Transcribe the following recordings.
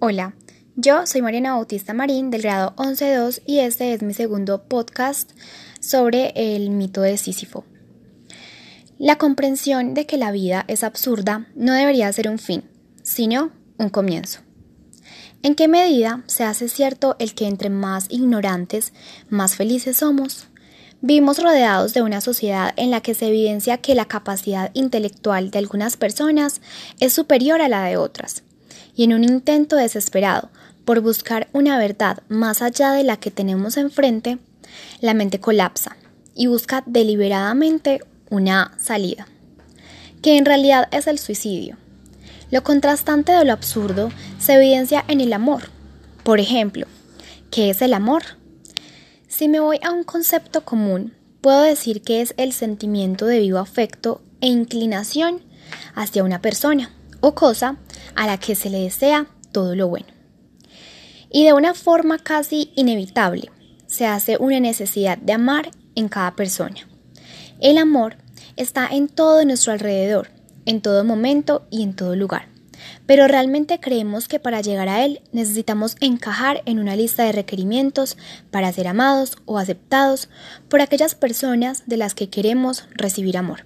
Hola, yo soy Mariana Bautista Marín del grado 11.2 y este es mi segundo podcast sobre el mito de Sísifo. La comprensión de que la vida es absurda no debería ser un fin, sino un comienzo. ¿En qué medida se hace cierto el que entre más ignorantes, más felices somos? Vivimos rodeados de una sociedad en la que se evidencia que la capacidad intelectual de algunas personas es superior a la de otras, y en un intento desesperado por buscar una verdad más allá de la que tenemos enfrente, la mente colapsa y busca deliberadamente una salida, que en realidad es el suicidio. Lo contrastante de lo absurdo se evidencia en el amor. Por ejemplo, ¿qué es el amor? Si me voy a un concepto común, puedo decir que es el sentimiento de vivo afecto e inclinación hacia una persona o cosa a la que se le desea todo lo bueno y de una forma casi inevitable se hace una necesidad de amar en cada persona. El amor está en todo nuestro alrededor, en todo momento y en todo lugar. Pero realmente creemos que para llegar a él necesitamos encajar en una lista de requerimientos para ser amados o aceptados por aquellas personas de las que queremos recibir amor.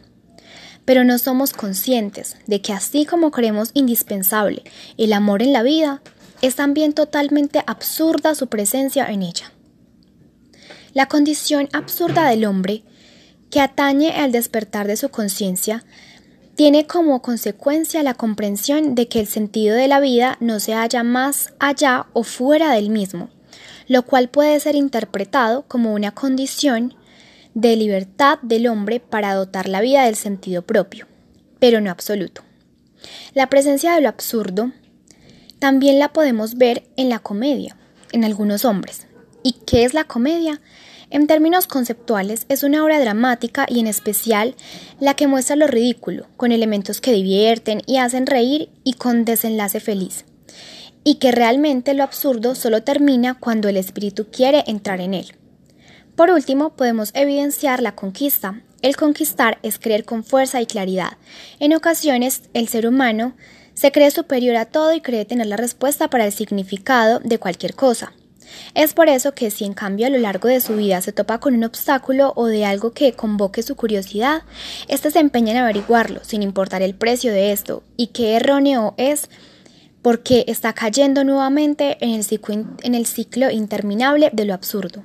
Pero no somos conscientes de que así como creemos indispensable el amor en la vida, es también totalmente absurda su presencia en ella. La condición absurda del hombre, que atañe al despertar de su conciencia, tiene como consecuencia la comprensión de que el sentido de la vida no se halla más allá o fuera del mismo, lo cual puede ser interpretado como una condición de libertad del hombre para dotar la vida del sentido propio, pero no absoluto. La presencia de lo absurdo también la podemos ver en la comedia, en algunos hombres. ¿Y qué es la comedia? En términos conceptuales, es una obra dramática y en especial la que muestra lo ridículo, con elementos que divierten y hacen reír y con desenlace feliz. Y que realmente lo absurdo solo termina cuando el espíritu quiere entrar en él. Por último, podemos evidenciar la conquista. El conquistar es creer con fuerza y claridad. En ocasiones, el ser humano se cree superior a todo y cree tener la respuesta para el significado de cualquier cosa. Es por eso que si en cambio a lo largo de su vida se topa con un obstáculo o de algo que convoque su curiosidad, éste se empeña en averiguarlo, sin importar el precio de esto, y qué erróneo es porque está cayendo nuevamente en el, ciclo, en el ciclo interminable de lo absurdo.